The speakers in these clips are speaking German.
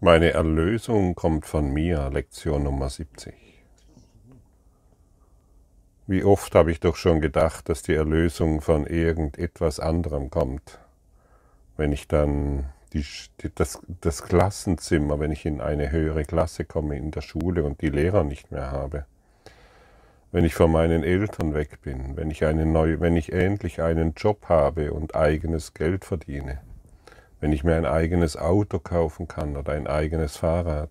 Meine Erlösung kommt von mir, Lektion Nummer 70. Wie oft habe ich doch schon gedacht, dass die Erlösung von irgendetwas anderem kommt. Wenn ich dann die, das, das Klassenzimmer, wenn ich in eine höhere Klasse komme in der Schule und die Lehrer nicht mehr habe. Wenn ich von meinen Eltern weg bin, wenn ich, eine neue, wenn ich endlich einen Job habe und eigenes Geld verdiene wenn ich mir ein eigenes Auto kaufen kann oder ein eigenes Fahrrad.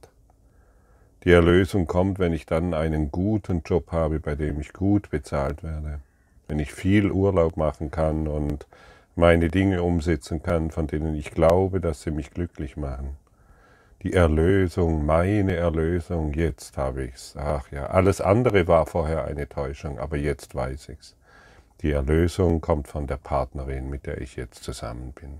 Die Erlösung kommt, wenn ich dann einen guten Job habe, bei dem ich gut bezahlt werde, wenn ich viel Urlaub machen kann und meine Dinge umsetzen kann, von denen ich glaube, dass sie mich glücklich machen. Die Erlösung, meine Erlösung, jetzt habe ich's. Ach ja, alles andere war vorher eine Täuschung, aber jetzt weiß ich's. Die Erlösung kommt von der Partnerin, mit der ich jetzt zusammen bin.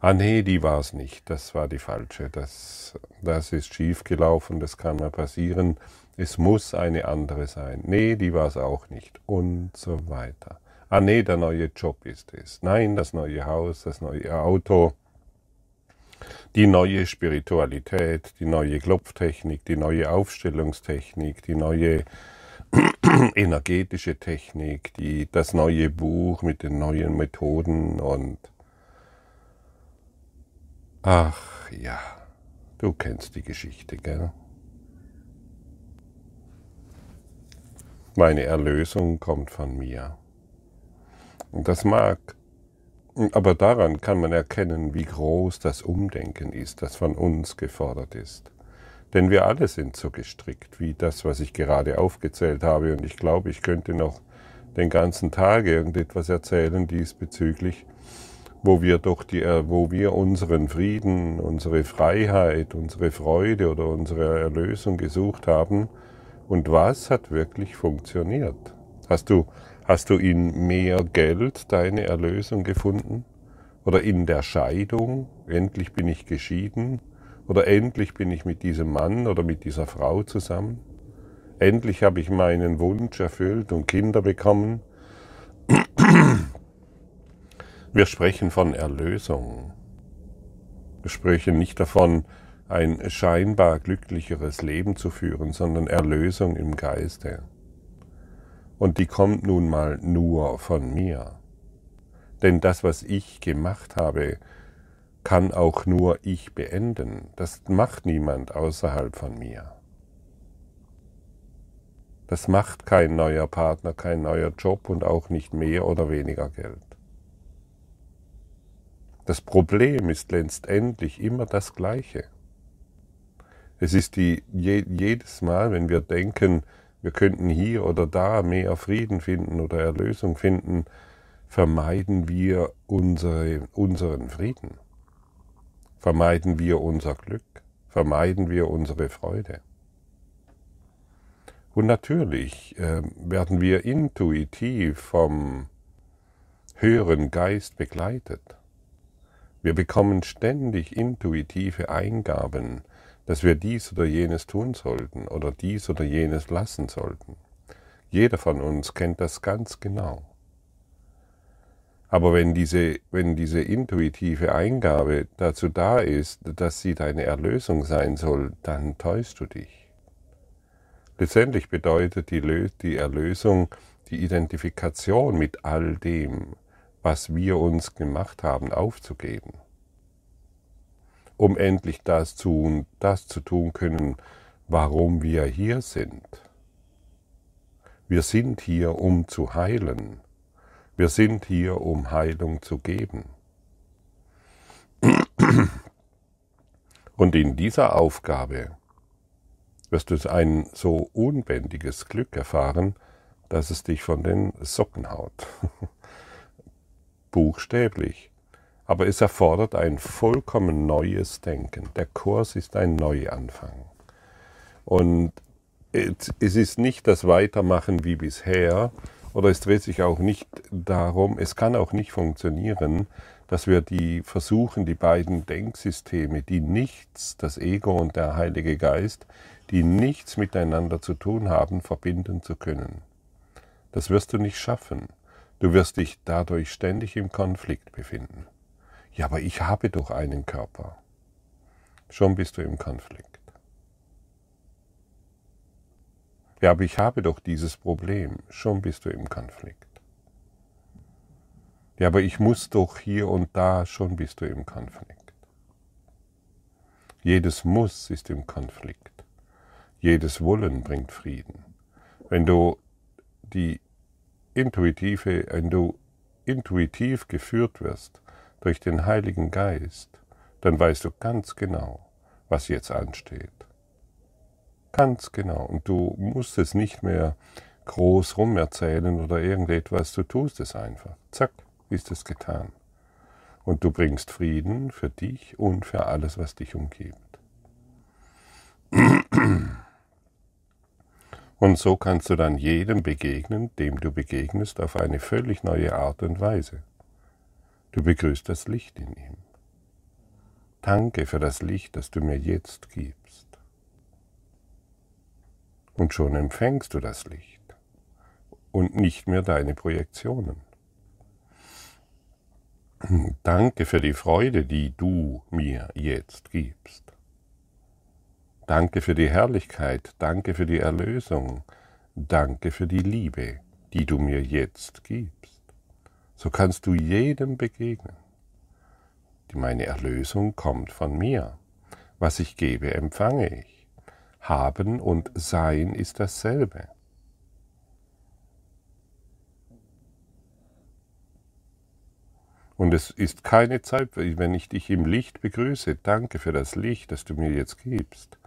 Ah nee, die war es nicht, das war die falsche, das, das ist schief gelaufen, das kann mal passieren, es muss eine andere sein. Nee, die war es auch nicht und so weiter. Ah nee, der neue Job ist es. Nein, das neue Haus, das neue Auto, die neue Spiritualität, die neue Klopftechnik, die neue Aufstellungstechnik, die neue energetische Technik, die, das neue Buch mit den neuen Methoden und Ach ja, du kennst die Geschichte, gell? Meine Erlösung kommt von mir. Und das mag, aber daran kann man erkennen, wie groß das Umdenken ist, das von uns gefordert ist. Denn wir alle sind so gestrickt, wie das, was ich gerade aufgezählt habe, und ich glaube, ich könnte noch den ganzen Tag irgendetwas erzählen diesbezüglich wo wir doch die, äh, wo wir unseren Frieden, unsere Freiheit, unsere Freude oder unsere Erlösung gesucht haben. Und was hat wirklich funktioniert? Hast du, hast du in mehr Geld deine Erlösung gefunden? Oder in der Scheidung? Endlich bin ich geschieden? Oder endlich bin ich mit diesem Mann oder mit dieser Frau zusammen? Endlich habe ich meinen Wunsch erfüllt und Kinder bekommen? Wir sprechen von Erlösung. Wir sprechen nicht davon, ein scheinbar glücklicheres Leben zu führen, sondern Erlösung im Geiste. Und die kommt nun mal nur von mir. Denn das, was ich gemacht habe, kann auch nur ich beenden. Das macht niemand außerhalb von mir. Das macht kein neuer Partner, kein neuer Job und auch nicht mehr oder weniger Geld. Das Problem ist letztendlich immer das gleiche. Es ist die, je, jedes Mal, wenn wir denken, wir könnten hier oder da mehr Frieden finden oder Erlösung finden, vermeiden wir unsere, unseren Frieden, vermeiden wir unser Glück, vermeiden wir unsere Freude. Und natürlich äh, werden wir intuitiv vom höheren Geist begleitet. Wir bekommen ständig intuitive Eingaben, dass wir dies oder jenes tun sollten oder dies oder jenes lassen sollten. Jeder von uns kennt das ganz genau. Aber wenn diese, wenn diese intuitive Eingabe dazu da ist, dass sie deine Erlösung sein soll, dann täuschst du dich. Letztendlich bedeutet die, die Erlösung die Identifikation mit all dem, was wir uns gemacht haben, aufzugeben, um endlich das zu, das zu tun können, warum wir hier sind. Wir sind hier, um zu heilen. Wir sind hier, um Heilung zu geben. Und in dieser Aufgabe wirst du ein so unbändiges Glück erfahren, dass es dich von den Socken haut. Buchstäblich. Aber es erfordert ein vollkommen neues Denken. Der Kurs ist ein Neuanfang. Und es ist nicht das Weitermachen wie bisher, oder es dreht sich auch nicht darum, es kann auch nicht funktionieren, dass wir die versuchen, die beiden Denksysteme, die nichts, das Ego und der Heilige Geist, die nichts miteinander zu tun haben, verbinden zu können. Das wirst du nicht schaffen. Du wirst dich dadurch ständig im Konflikt befinden. Ja, aber ich habe doch einen Körper. Schon bist du im Konflikt. Ja, aber ich habe doch dieses Problem. Schon bist du im Konflikt. Ja, aber ich muss doch hier und da, schon bist du im Konflikt. Jedes Muss ist im Konflikt. Jedes Wollen bringt Frieden. Wenn du die intuitive, wenn du intuitiv geführt wirst durch den Heiligen Geist, dann weißt du ganz genau, was jetzt ansteht. Ganz genau. Und du musst es nicht mehr groß rumerzählen oder irgendetwas, du tust es einfach. Zack ist es getan. Und du bringst Frieden für dich und für alles, was dich umgibt. Und so kannst du dann jedem begegnen, dem du begegnest, auf eine völlig neue Art und Weise. Du begrüßt das Licht in ihm. Danke für das Licht, das du mir jetzt gibst. Und schon empfängst du das Licht und nicht mehr deine Projektionen. Danke für die Freude, die du mir jetzt gibst. Danke für die Herrlichkeit, danke für die Erlösung, danke für die Liebe, die du mir jetzt gibst. So kannst du jedem begegnen. Meine Erlösung kommt von mir. Was ich gebe, empfange ich. Haben und Sein ist dasselbe. Und es ist keine Zeit, wenn ich dich im Licht begrüße, danke für das Licht, das du mir jetzt gibst,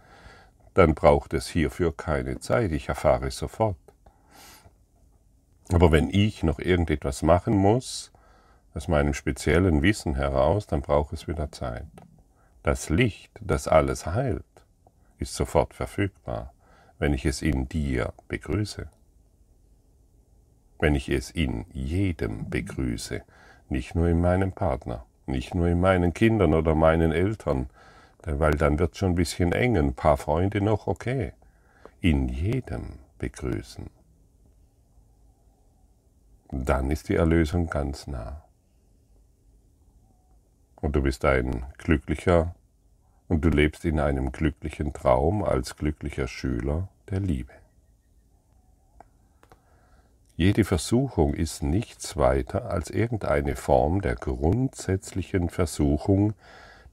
dann braucht es hierfür keine Zeit, ich erfahre es sofort. Aber wenn ich noch irgendetwas machen muss, aus meinem speziellen Wissen heraus, dann braucht es wieder Zeit. Das Licht, das alles heilt, ist sofort verfügbar, wenn ich es in dir begrüße. Wenn ich es in jedem begrüße, nicht nur in meinem Partner, nicht nur in meinen Kindern oder meinen Eltern, weil dann wird schon ein bisschen eng, ein paar Freunde noch, okay. In jedem begrüßen. Dann ist die Erlösung ganz nah. Und du bist ein glücklicher und du lebst in einem glücklichen Traum als glücklicher Schüler der Liebe. Jede Versuchung ist nichts weiter als irgendeine Form der grundsätzlichen Versuchung,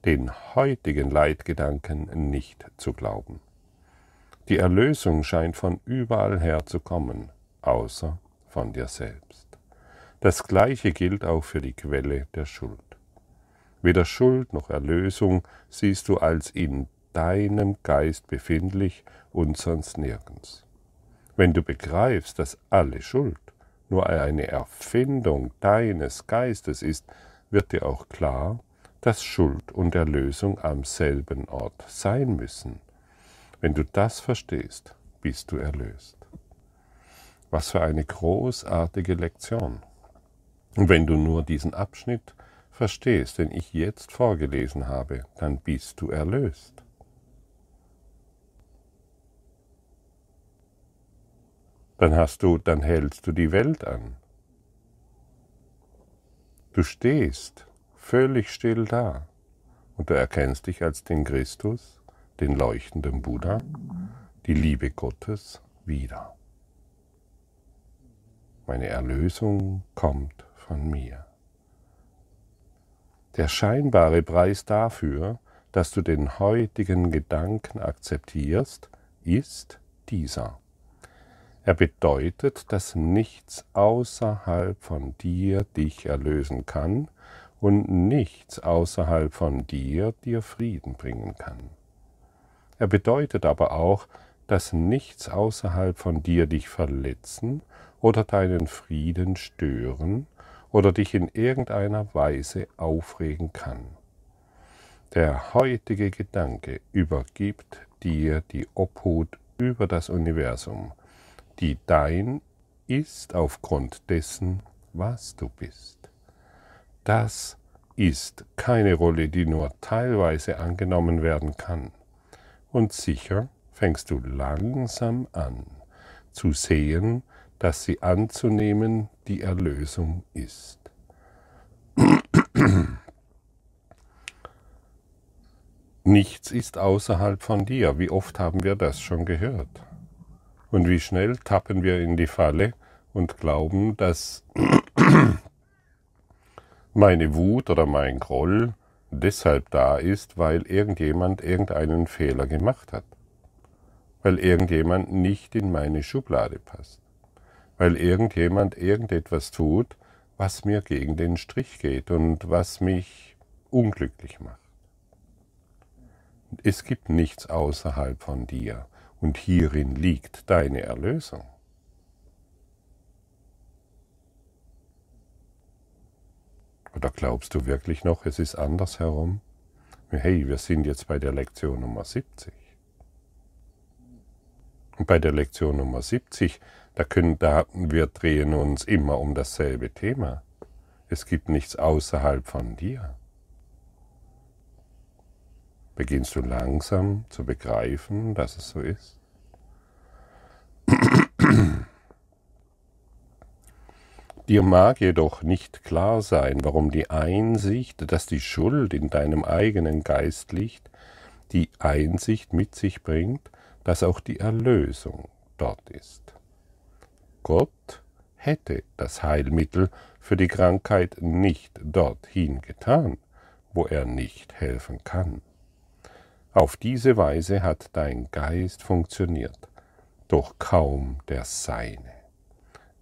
den heutigen Leitgedanken nicht zu glauben. Die Erlösung scheint von überall her zu kommen, außer von dir selbst. Das Gleiche gilt auch für die Quelle der Schuld. Weder Schuld noch Erlösung siehst du als in deinem Geist befindlich und sonst nirgends. Wenn du begreifst, dass alle Schuld nur eine Erfindung deines Geistes ist, wird dir auch klar, dass Schuld und Erlösung am selben Ort sein müssen. Wenn du das verstehst, bist du erlöst. Was für eine großartige Lektion. Und wenn du nur diesen Abschnitt verstehst, den ich jetzt vorgelesen habe, dann bist du erlöst. dann hast du, dann hältst du die Welt an. Du stehst völlig still da und du erkennst dich als den Christus, den leuchtenden Buddha, die Liebe Gottes wieder. Meine Erlösung kommt von mir. Der scheinbare Preis dafür, dass du den heutigen Gedanken akzeptierst, ist dieser. Er bedeutet, dass nichts außerhalb von dir dich erlösen kann und nichts außerhalb von dir dir Frieden bringen kann. Er bedeutet aber auch, dass nichts außerhalb von dir dich verletzen oder deinen Frieden stören oder dich in irgendeiner Weise aufregen kann. Der heutige Gedanke übergibt dir die Obhut über das Universum die dein ist aufgrund dessen, was du bist. Das ist keine Rolle, die nur teilweise angenommen werden kann. Und sicher fängst du langsam an zu sehen, dass sie anzunehmen die Erlösung ist. Nichts ist außerhalb von dir. Wie oft haben wir das schon gehört? Und wie schnell tappen wir in die Falle und glauben, dass meine Wut oder mein Groll deshalb da ist, weil irgendjemand irgendeinen Fehler gemacht hat. Weil irgendjemand nicht in meine Schublade passt. Weil irgendjemand irgendetwas tut, was mir gegen den Strich geht und was mich unglücklich macht. Es gibt nichts außerhalb von dir und hierin liegt deine Erlösung. Oder glaubst du wirklich noch, es ist andersherum? Hey, wir sind jetzt bei der Lektion Nummer 70. Und bei der Lektion Nummer 70, da können, da, wir drehen uns immer um dasselbe Thema. Es gibt nichts außerhalb von dir beginnst du langsam zu begreifen, dass es so ist. Dir mag jedoch nicht klar sein, warum die Einsicht, dass die Schuld in deinem eigenen Geist liegt, die Einsicht mit sich bringt, dass auch die Erlösung dort ist. Gott hätte das Heilmittel für die Krankheit nicht dorthin getan, wo er nicht helfen kann. Auf diese Weise hat dein Geist funktioniert, doch kaum der seine.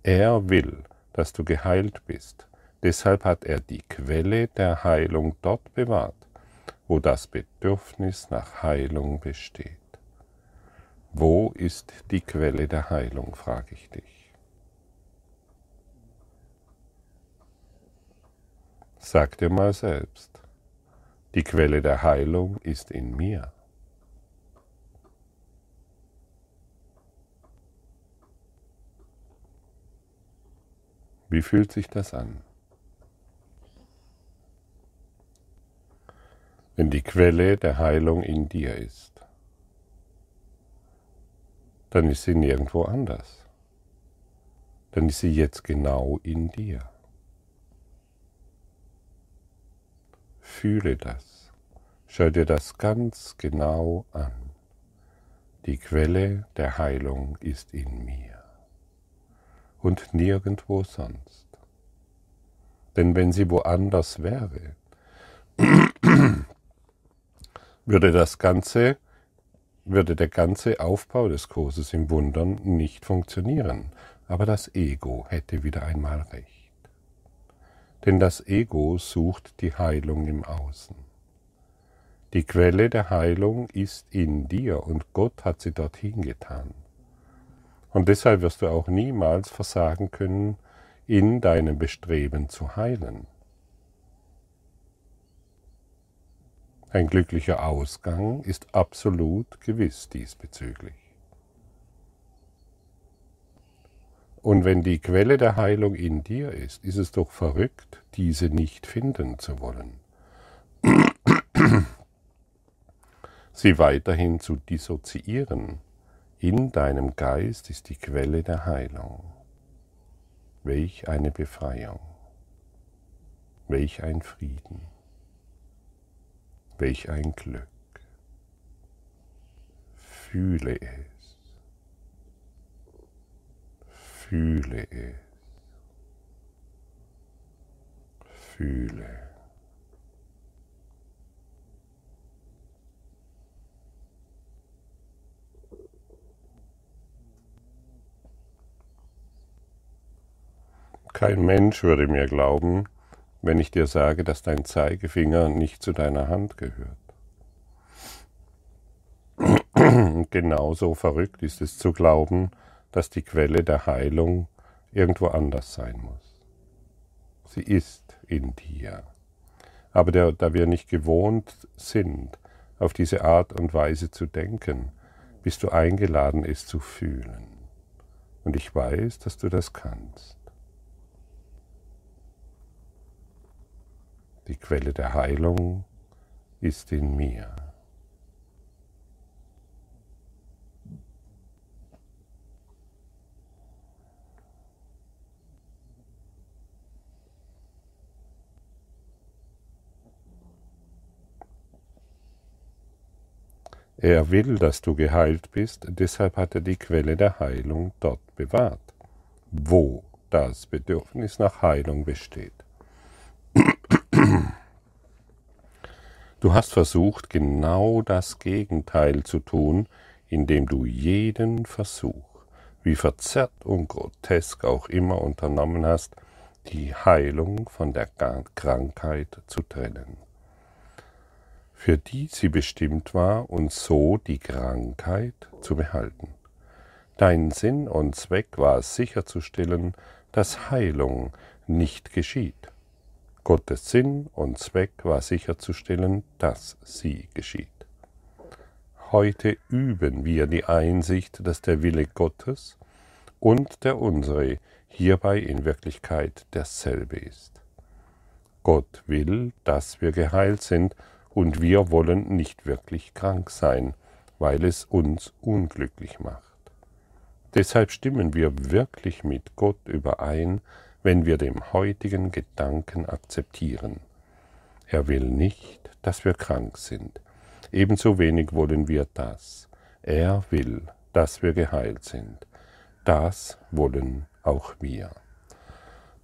Er will, dass du geheilt bist, deshalb hat er die Quelle der Heilung dort bewahrt, wo das Bedürfnis nach Heilung besteht. Wo ist die Quelle der Heilung, frage ich dich. Sag dir mal selbst. Die Quelle der Heilung ist in mir. Wie fühlt sich das an? Wenn die Quelle der Heilung in dir ist, dann ist sie nirgendwo anders. Dann ist sie jetzt genau in dir. Fühle das. Schau dir das ganz genau an. Die Quelle der Heilung ist in mir und nirgendwo sonst. Denn wenn sie woanders wäre, würde das ganze würde der ganze Aufbau des Kurses im Wundern nicht funktionieren, aber das Ego hätte wieder einmal recht. Denn das Ego sucht die Heilung im Außen. Die Quelle der Heilung ist in dir und Gott hat sie dorthin getan. Und deshalb wirst du auch niemals versagen können, in deinem Bestreben zu heilen. Ein glücklicher Ausgang ist absolut gewiss diesbezüglich. Und wenn die Quelle der Heilung in dir ist, ist es doch verrückt, diese nicht finden zu wollen. Sie weiterhin zu dissoziieren. In deinem Geist ist die Quelle der Heilung. Welch eine Befreiung. Welch ein Frieden. Welch ein Glück. Fühle es. Fühle es. Fühle. Kein Mensch würde mir glauben, wenn ich dir sage, dass dein Zeigefinger nicht zu deiner Hand gehört. Genauso verrückt ist es zu glauben, dass die Quelle der Heilung irgendwo anders sein muss. Sie ist in dir. Aber der, da wir nicht gewohnt sind, auf diese Art und Weise zu denken, bist du eingeladen, es zu fühlen. Und ich weiß, dass du das kannst. Die Quelle der Heilung ist in mir. Er will, dass du geheilt bist, deshalb hat er die Quelle der Heilung dort bewahrt, wo das Bedürfnis nach Heilung besteht. Du hast versucht, genau das Gegenteil zu tun, indem du jeden Versuch, wie verzerrt und grotesk auch immer unternommen hast, die Heilung von der Krankheit zu trennen für die sie bestimmt war, und so die Krankheit zu behalten. Dein Sinn und Zweck war es sicherzustellen, dass Heilung nicht geschieht. Gottes Sinn und Zweck war sicherzustellen, dass sie geschieht. Heute üben wir die Einsicht, dass der Wille Gottes und der unsere hierbei in Wirklichkeit derselbe ist. Gott will, dass wir geheilt sind, und wir wollen nicht wirklich krank sein, weil es uns unglücklich macht. Deshalb stimmen wir wirklich mit Gott überein, wenn wir dem heutigen Gedanken akzeptieren. Er will nicht, dass wir krank sind. Ebenso wenig wollen wir das. Er will, dass wir geheilt sind. Das wollen auch wir.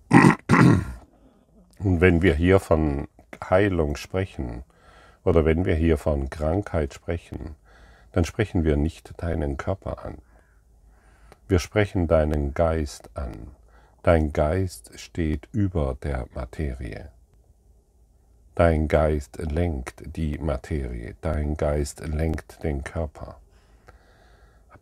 Und wenn wir hier von Heilung sprechen, oder wenn wir hier von Krankheit sprechen, dann sprechen wir nicht deinen Körper an. Wir sprechen deinen Geist an. Dein Geist steht über der Materie. Dein Geist lenkt die Materie, dein Geist lenkt den Körper.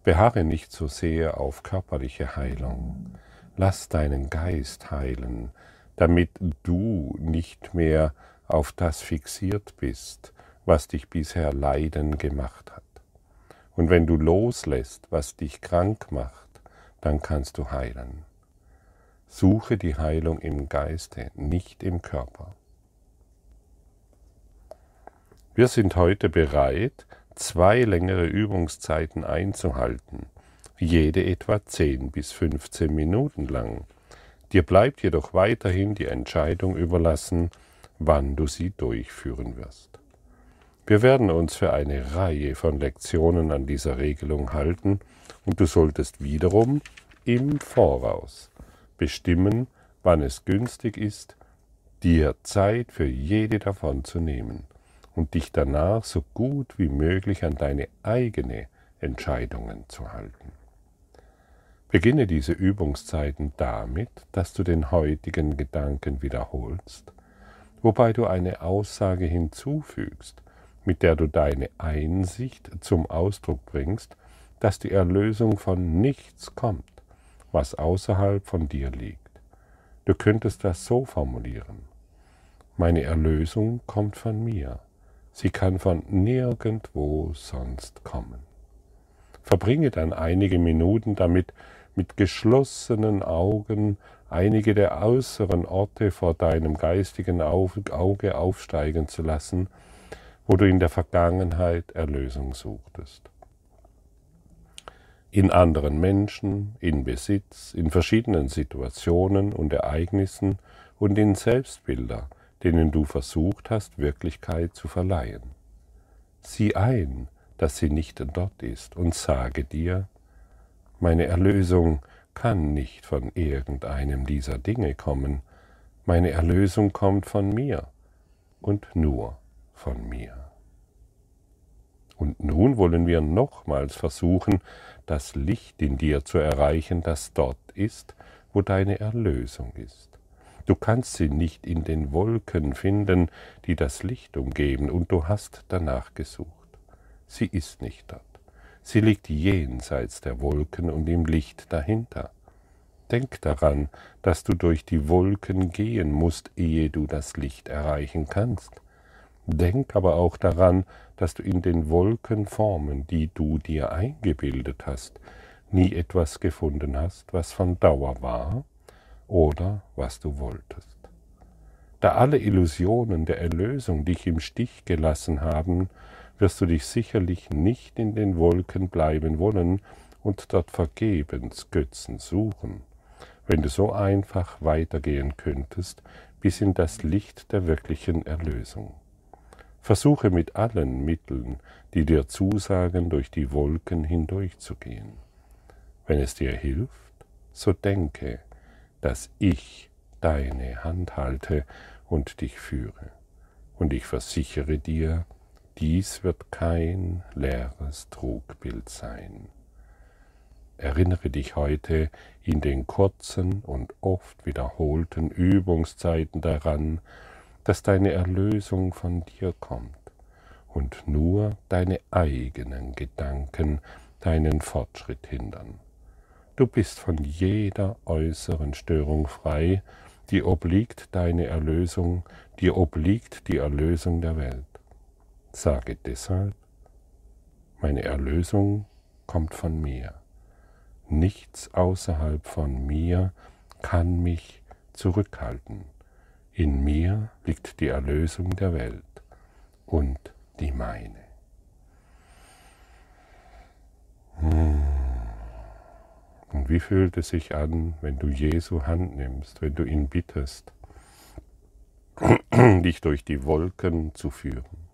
Beharre nicht so sehr auf körperliche Heilung. Lass deinen Geist heilen, damit du nicht mehr auf das fixiert bist, was dich bisher leiden gemacht hat. Und wenn du loslässt, was dich krank macht, dann kannst du heilen. Suche die Heilung im Geiste, nicht im Körper. Wir sind heute bereit, zwei längere Übungszeiten einzuhalten, jede etwa 10 bis 15 Minuten lang. Dir bleibt jedoch weiterhin die Entscheidung überlassen, wann du sie durchführen wirst. Wir werden uns für eine Reihe von Lektionen an dieser Regelung halten und du solltest wiederum im Voraus bestimmen, wann es günstig ist, dir Zeit für jede davon zu nehmen und dich danach so gut wie möglich an deine eigene Entscheidungen zu halten. Beginne diese Übungszeiten damit, dass du den heutigen Gedanken wiederholst wobei du eine Aussage hinzufügst, mit der du deine Einsicht zum Ausdruck bringst, dass die Erlösung von nichts kommt, was außerhalb von dir liegt. Du könntest das so formulieren. Meine Erlösung kommt von mir. Sie kann von nirgendwo sonst kommen. Verbringe dann einige Minuten damit, mit geschlossenen Augen einige der äußeren Orte vor deinem geistigen Auge aufsteigen zu lassen, wo du in der Vergangenheit Erlösung suchtest. In anderen Menschen, in Besitz, in verschiedenen Situationen und Ereignissen und in Selbstbilder, denen du versucht hast, Wirklichkeit zu verleihen. Sieh ein, dass sie nicht dort ist und sage dir, meine Erlösung kann nicht von irgendeinem dieser Dinge kommen. Meine Erlösung kommt von mir und nur von mir. Nun wollen wir nochmals versuchen, das Licht in dir zu erreichen, das dort ist, wo deine Erlösung ist. Du kannst sie nicht in den Wolken finden, die das Licht umgeben, und du hast danach gesucht. Sie ist nicht dort. Sie liegt jenseits der Wolken und im Licht dahinter. Denk daran, dass du durch die Wolken gehen musst, ehe du das Licht erreichen kannst. Denk aber auch daran, dass du in den Wolkenformen, die du dir eingebildet hast, nie etwas gefunden hast, was von Dauer war oder was du wolltest. Da alle Illusionen der Erlösung dich im Stich gelassen haben, wirst du dich sicherlich nicht in den Wolken bleiben wollen und dort vergebens Götzen suchen wenn du so einfach weitergehen könntest bis in das Licht der wirklichen Erlösung. Versuche mit allen Mitteln, die dir zusagen, durch die Wolken hindurchzugehen. Wenn es dir hilft, so denke, dass ich deine Hand halte und dich führe. Und ich versichere dir, dies wird kein leeres Trugbild sein. Erinnere dich heute in den kurzen und oft wiederholten Übungszeiten daran, dass deine Erlösung von dir kommt und nur deine eigenen Gedanken deinen Fortschritt hindern. Du bist von jeder äußeren Störung frei, die obliegt deine Erlösung, dir obliegt die Erlösung der Welt. Sage deshalb, meine Erlösung kommt von mir. Nichts außerhalb von mir kann mich zurückhalten. In mir liegt die Erlösung der Welt und die meine. Hm. Und wie fühlt es sich an, wenn du Jesu Hand nimmst, wenn du ihn bittest, dich durch die Wolken zu führen?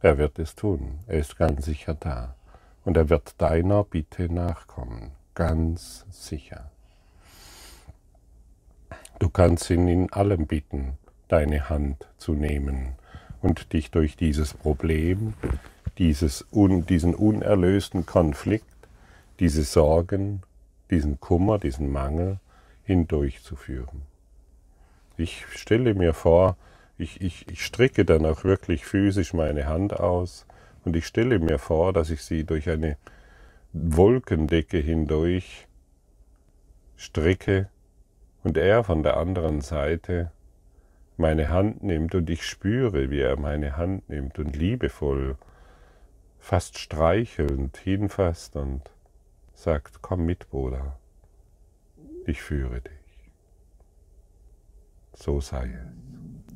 Er wird es tun, er ist ganz sicher da und er wird deiner Bitte nachkommen, ganz sicher. Du kannst ihn in allem bitten, deine Hand zu nehmen und dich durch dieses Problem, dieses un, diesen unerlösten Konflikt, diese Sorgen, diesen Kummer, diesen Mangel hindurchzuführen. Ich stelle mir vor, ich, ich, ich stricke dann auch wirklich physisch meine Hand aus und ich stelle mir vor, dass ich sie durch eine Wolkendecke hindurch stricke und er von der anderen Seite meine Hand nimmt und ich spüre, wie er meine Hand nimmt und liebevoll, fast streichelnd hinfasst und sagt, komm mit, Bruder, ich führe dich. So sei es.